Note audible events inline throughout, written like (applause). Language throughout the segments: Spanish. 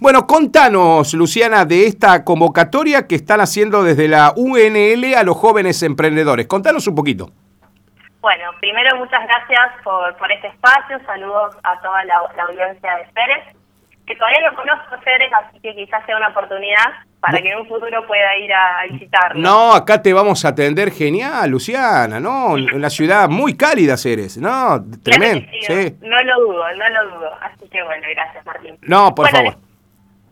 Bueno, contanos, Luciana, de esta convocatoria que están haciendo desde la UNL a los jóvenes emprendedores. Contanos un poquito. Bueno, primero muchas gracias por, por este espacio, saludos a toda la, audiencia de Pérez, que todavía no conozco Pérez, así que quizás sea una oportunidad para que en un futuro pueda ir a visitarlo. No, acá te vamos a atender genial, Luciana, ¿no? Una ciudad muy cálida, Ceres, ¿no? Tremendo. Sí, No lo dudo, no lo dudo. Así que bueno, gracias, Martín. No, por favor.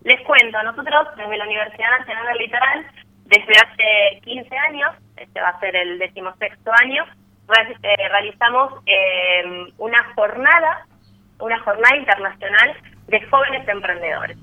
Les cuento, nosotros desde la Universidad Nacional del Litoral, desde hace 15 años, este va a ser el decimosexto año, eh, realizamos em, una jornada, una jornada internacional de jóvenes emprendedores.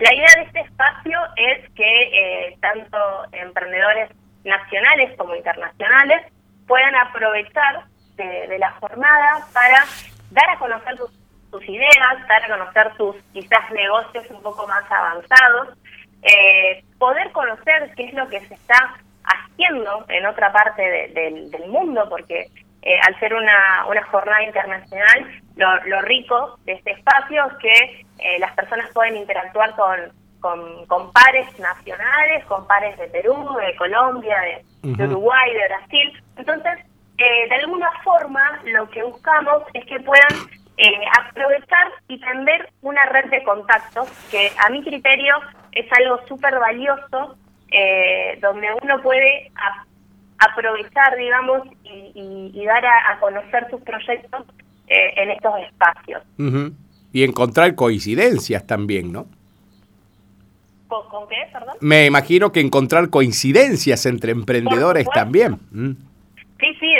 La idea de este espacio es que eh, tanto emprendedores nacionales como internacionales puedan aprovechar de la jornada para dar a conocer sus sus ideas, dar a conocer sus quizás negocios un poco más avanzados, eh, poder conocer qué es lo que se está haciendo en otra parte del mundo, porque eh, al ser una, una jornada internacional, lo, rico de este espacio es que eh, las personas pueden interactuar con, con, pares nacionales, con pares de Perú, de Colombia, de, Uruguay, de Brasil. Entonces, de alguna forma, lo que buscamos es que puedan eh, aprovechar y tender una red de contactos que a mi criterio es algo súper valioso, eh, donde uno puede aprovechar, digamos, y, dar a, conocer sus proyectos eh, en estos espacios. Y encontrar coincidencias también, ¿no? ¿Con, qué, perdón? Me imagino que encontrar coincidencias entre emprendedores también. Mm. Sí, sí,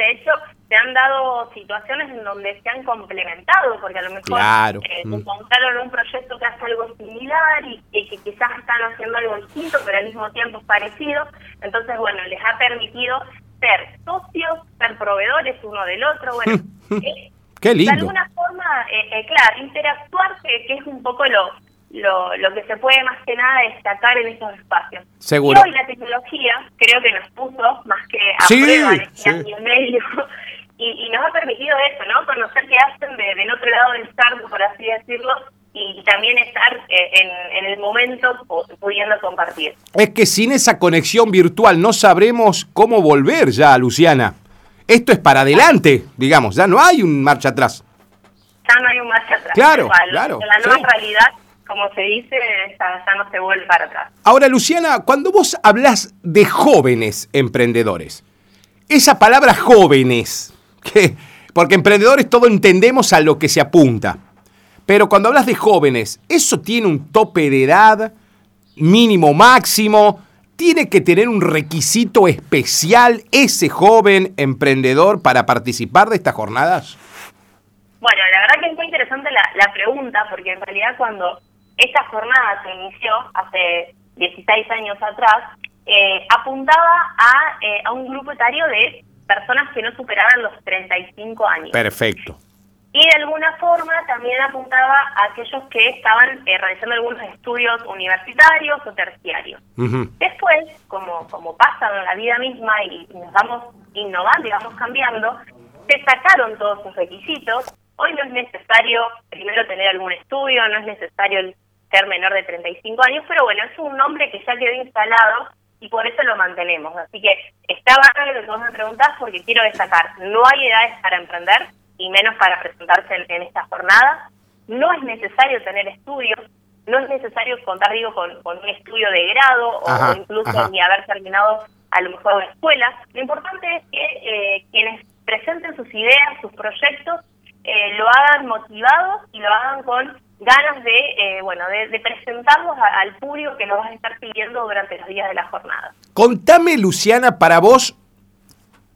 se han dado situaciones en donde se han complementado, porque a lo mejor eh, mm. encontraron un proyecto que hace algo similar y, que quizás están haciendo algo distinto, pero al mismo tiempo es parecido. Entonces, bueno, les ha permitido ser socios, ser proveedores uno del otro. Bueno, (laughs) eh, Qué lindo. de alguna forma, eh, claro, interactuar, que, es un poco lo, lo, lo, que se puede más que nada destacar en estos espacios. Seguro. Y hoy la tecnología creo que nos puso más que a prueba en este año medio nos ha permitido eso, ¿no? Conocer qué hacen del otro lado del sardo, por así decirlo, y también estar eh, en, el momento pudiendo compartir. Es que sin esa conexión virtual no sabremos cómo volver ya, Luciana. Esto es para adelante, digamos, ya no hay un marcha atrás. Ya no hay un marcha atrás. Claro, claro. La nueva realidad, como se dice, ya, ya no se vuelve para atrás. Ahora, Luciana, cuando vos hablas de jóvenes emprendedores, esa palabra jóvenes, porque emprendedores todo entendemos a lo que se apunta. Pero cuando hablas de jóvenes, ¿eso tiene un tope de edad mínimo, máximo? ¿Tiene que tener un requisito especial ese joven emprendedor para participar de estas jornadas? Bueno, la verdad que es muy interesante la, pregunta, porque en realidad cuando esta jornada se inició hace 16 años atrás, eh, apuntaba a, eh, a un grupo etario de personas que no superaban los 35 años. Perfecto. Y de alguna forma también apuntaba a aquellos que estaban eh, realizando algunos estudios universitarios o terciarios. Después, como, como pasa en la vida misma y nos vamos innovando y vamos cambiando, se sacaron todos sus requisitos. Hoy no es necesario primero tener algún estudio, no es necesario ser menor de 35 años, pero bueno, es un nombre que ya quedó instalado y por eso lo mantenemos. Así que está bárbaro lo que vos me preguntás porque quiero destacar, no hay edades para emprender y menos para presentarse en, esta jornada. No es necesario tener estudios, no es necesario contar, digo, con, un estudio de grado o incluso ni haber terminado a lo mejor la escuela. Lo importante es que eh, quienes presenten sus ideas, sus proyectos, eh, lo hagan motivados y lo hagan con ganas de, eh, bueno, de, presentarlos al público que nos vas a estar pidiendo durante los días de la jornada. Contame, Luciana, para vos,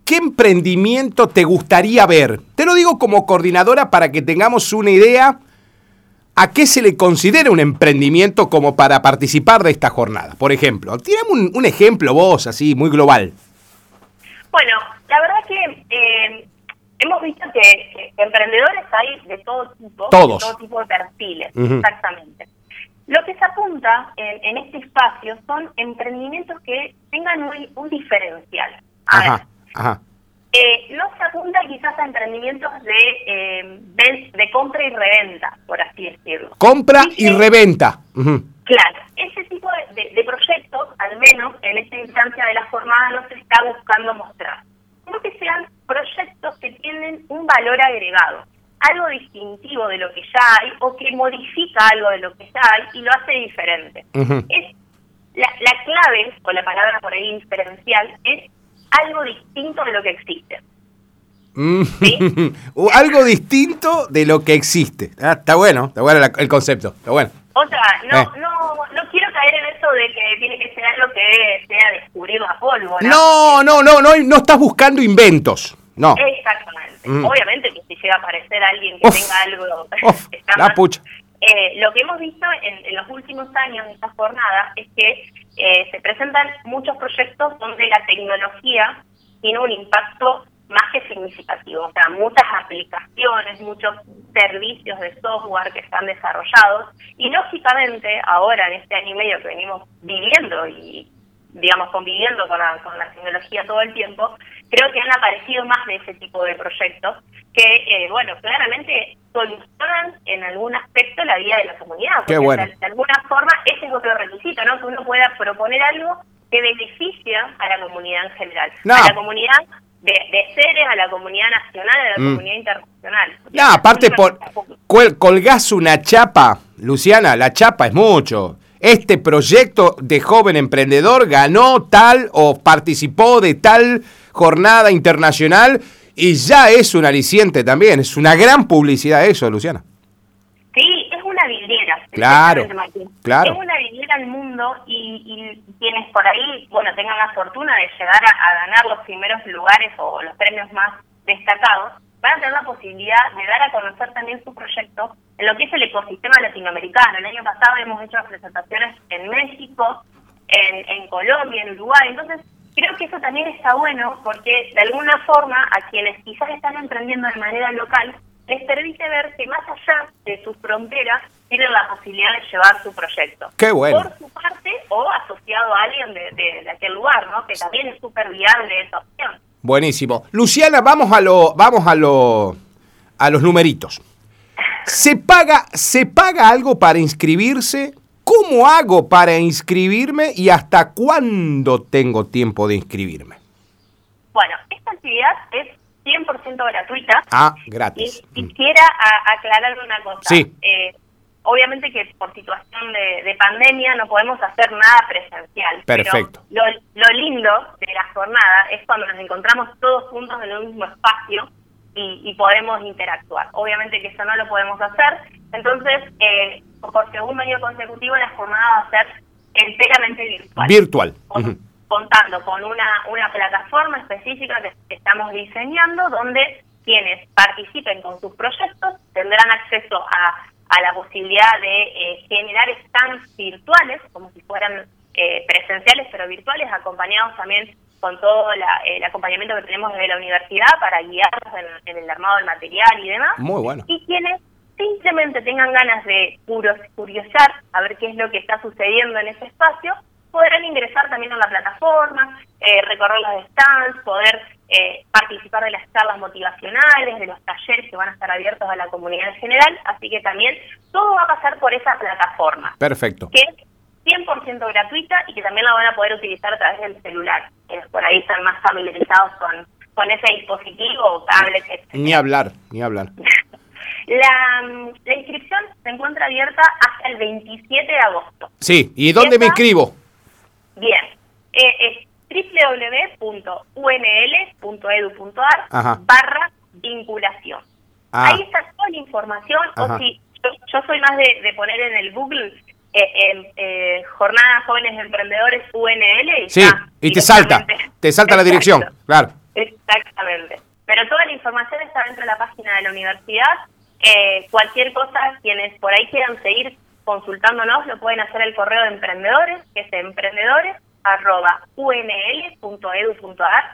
¿qué emprendimiento te gustaría ver? Te lo digo como coordinadora para que tengamos una idea a qué se le considera un emprendimiento como para participar de esta jornada. Por ejemplo, tirame un, un ejemplo vos, así, muy global. Bueno, la verdad que eh, hemos visto que, emprendedores hay de todo tipo, de todo tipo de perfiles, exactamente. Lo que se apunta en, este espacio son emprendimientos que tengan un, diferencial. ajá, ajá. Eh, no se apunta quizás a emprendimientos de, eh, de, compra y reventa, por así decirlo. Compra y reventa. Claro, ese tipo de, proyectos, al menos en esta instancia de la jornada, no se está buscando mostrar. Como que sean proyectos que tienen un valor agregado, algo distintivo de lo que ya hay o que modifica algo de lo que ya hay y lo hace diferente. es, la, la clave, o la palabra por ahí diferencial, es algo distinto de lo que existe. Mm. (laughs) algo distinto de lo que existe. Ah, está bueno, está bueno el concepto, está bueno. O sea, no, eh. no, no quiero caer en eso de que tiene que ser algo que sea descubrir la pólvora. No, no, no, no, no estás buscando inventos. No. Exactamente. Mm. Obviamente que si llega a aparecer alguien que tenga algo... (laughs) la pucha. Eh, lo que hemos visto en, los últimos años de esta jornada es que eh, se presentan muchos proyectos donde la tecnología tiene un impacto más que significativo, o sea, muchas aplicaciones, muchos servicios de software que están desarrollados y lógicamente ahora en este año y medio que venimos viviendo y digamos conviviendo con la, con la tecnología todo el tiempo, creo que han aparecido más de ese tipo de proyectos que, eh, bueno, claramente solucionan en algún aspecto la vida de la comunidad. Qué bueno. de, alguna forma ese es otro requisito, ¿no? Que uno pueda proponer algo que beneficia a la comunidad en general. A la comunidad de, de, seres, a la comunidad nacional, a la mm. comunidad internacional. No, aparte por, colgás una chapa, Luciana, la chapa es mucho. Este proyecto de joven emprendedor ganó tal o participó de tal jornada internacional y ya es un aliciente también, es una gran publicidad eso, Luciana. Sí, es una vidriera. Claro, claro. Es una vidriera al mundo y, quienes por ahí, bueno, tengan la fortuna de llegar a, ganar los primeros lugares o los premios más destacados, van a tener la posibilidad de dar a conocer también su proyecto en lo que es el ecosistema latinoamericano. El año pasado hemos hecho presentaciones en México, en, en Colombia, en Uruguay. Entonces, creo que eso también está bueno porque de alguna forma a quienes quizás están emprendiendo de manera local les permite ver que más allá de sus fronteras tienen la posibilidad de llevar su proyecto. Qué bueno. Por su parte o asociado a alguien de, de, aquel lugar, ¿no? Que también es súper viable esa opción. Buenísimo. Luciana, vamos a lo, vamos a lo, a los numeritos. ¿Se paga, ¿Se paga algo para inscribirse? ¿Cómo hago para inscribirme y hasta cuándo tengo tiempo de inscribirme? Bueno, esta actividad es 100% gratuita. Ah, gratis. Y quisiera aclarar una cosa. Sí. Eh, obviamente que por situación de, pandemia no podemos hacer nada presencial. Perfecto. Pero lo, lindo de la jornada es cuando nos encontramos todos juntos en un mismo espacio y, podemos interactuar. Obviamente que eso no lo podemos hacer. Entonces, eh, por segundo año consecutivo la jornada va a ser enteramente virtual. Virtual. Contando con una, una plataforma específica que estamos diseñando donde quienes participen con sus proyectos tendrán acceso a, a la posibilidad de eh, generar stands virtuales, como si fueran eh, presenciales pero virtuales, acompañados también con todo el acompañamiento que tenemos desde la universidad para guiarlos en, en, el armado del material y demás. Muy bueno. Y quienes simplemente tengan ganas de curiosar a ver qué es lo que está sucediendo en ese espacio, podrán ingresar también a la plataforma, eh, recorrer los stands, poder eh, participar de las charlas motivacionales, de los talleres que van a estar abiertos a la comunidad en general, así que también todo va a pasar por esa plataforma. Perfecto. Que es 100% gratuita y que también la van a poder utilizar a través del celular. por ahí están más familiarizados con, con ese dispositivo o tablet. Ni hablar, ni hablar. (laughs) La, la, inscripción se encuentra abierta hasta el 27 de agosto. Sí, ¿y dónde me inscribo? Bien, eh, es www.unl.edu.ar barra vinculación. Ah. Ahí está toda la información, o si yo, soy más de, poner en el Google eh, eh, Jornada Jóvenes Emprendedores UNL y, sí, y te salta, te salta la dirección, claro. Exactamente. Pero toda la información está dentro de la página de la universidad eh, cualquier cosa, quienes por ahí quieran seguir consultándonos, lo pueden hacer el correo de emprendedores, que es emprendedores.unl.edu.ar.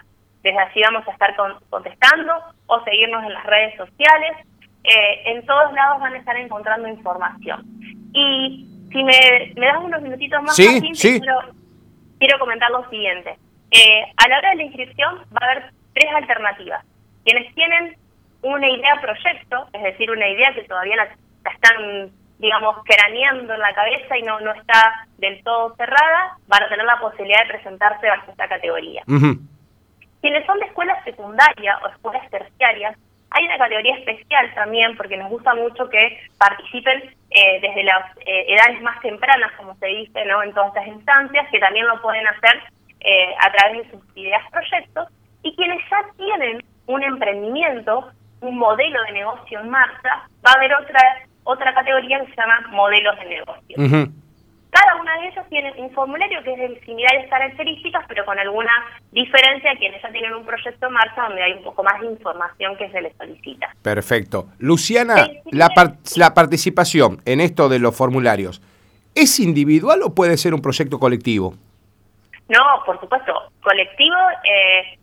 Desde allí vamos a estar contestando o seguirnos en las redes sociales. Eh, en todos lados van a estar encontrando información. Y si me, me das unos minutitos más, sí, sí. Quiero, quiero, comentar lo siguiente. Eh, a la hora de la inscripción va a haber tres alternativas. Quienes tienen una idea proyecto, es decir, una idea que todavía la, están, digamos, craneando en la cabeza y no, no está del todo cerrada, van a tener la posibilidad de presentarse bajo esta categoría. Quienes son de escuelas secundarias o escuelas terciarias, hay una categoría especial también porque nos gusta mucho que participen eh, desde las eh, edades más tempranas, como se dice, ¿no? en todas estas instancias, que también lo pueden hacer eh, a través de sus ideas proyectos, y quienes ya tienen un emprendimiento, un modelo de negocio en marcha, va a haber otra otra categoría que se llama modelos de negocio. Cada una de ellos tiene un formulario que es de similares características, pero con alguna diferencia, quienes ya tienen un proyecto en marcha donde hay un poco más de información que se les solicita. Perfecto. Luciana, la, la participación en esto de los formularios, ¿es individual o puede ser un proyecto colectivo? No, por supuesto, colectivo. Eh,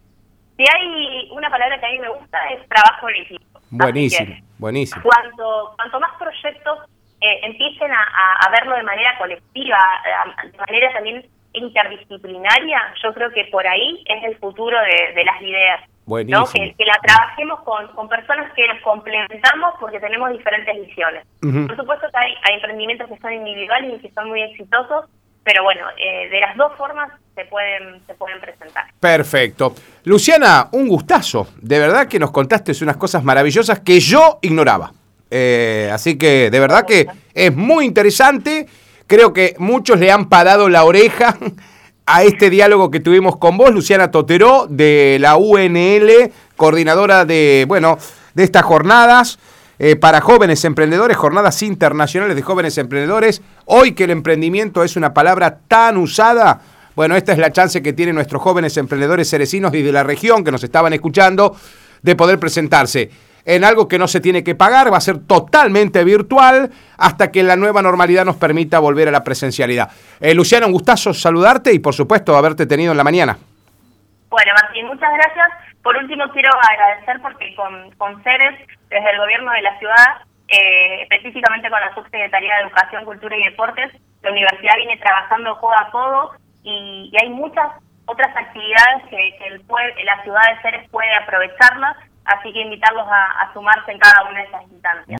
si hay una palabra que a mí me gusta es trabajo en equipo. Buenísimo, buenísimo. Cuanto, cuanto más proyectos eh, empiecen a, verlo de manera colectiva, de manera también interdisciplinaria, yo creo que por ahí es el futuro de, las ideas. Buenísimo. Que, la trabajemos con, con, personas que nos complementamos porque tenemos diferentes visiones. Por supuesto que hay, emprendimientos que son individuales y que son muy exitosos, pero bueno, eh, de las dos formas se pueden, se pueden presentar. Perfecto. Luciana, un gustazo. De verdad que nos contaste unas cosas maravillosas que yo ignoraba. Eh, así que de verdad que es muy interesante. Creo que muchos le han parado la oreja a este diálogo que tuvimos con vos, Luciana Toteró, de la UNL, coordinadora de, bueno, de estas jornadas eh, para jóvenes emprendedores, jornadas internacionales de jóvenes emprendedores. Hoy que el emprendimiento es una palabra tan usada, bueno, esta es la chance que tienen nuestros jóvenes emprendedores cerecinos y de la región que nos estaban escuchando de poder presentarse en algo que no se tiene que pagar, va a ser totalmente virtual hasta que la nueva normalidad nos permita volver a la presencialidad. Eh, Luciana, un gustazo saludarte y por supuesto haberte tenido en la mañana. Bueno, Martín, muchas gracias. Por último, quiero agradecer porque con, con Ceres, desde el gobierno de la ciudad, eh, específicamente con la Subsecretaría de Educación, Cultura y Deportes, la universidad viene trabajando codo a codo y, hay muchas otras actividades que, el la ciudad de Ceres puede aprovecharlas así que invitarlos a, a sumarse en cada una de esas instancias.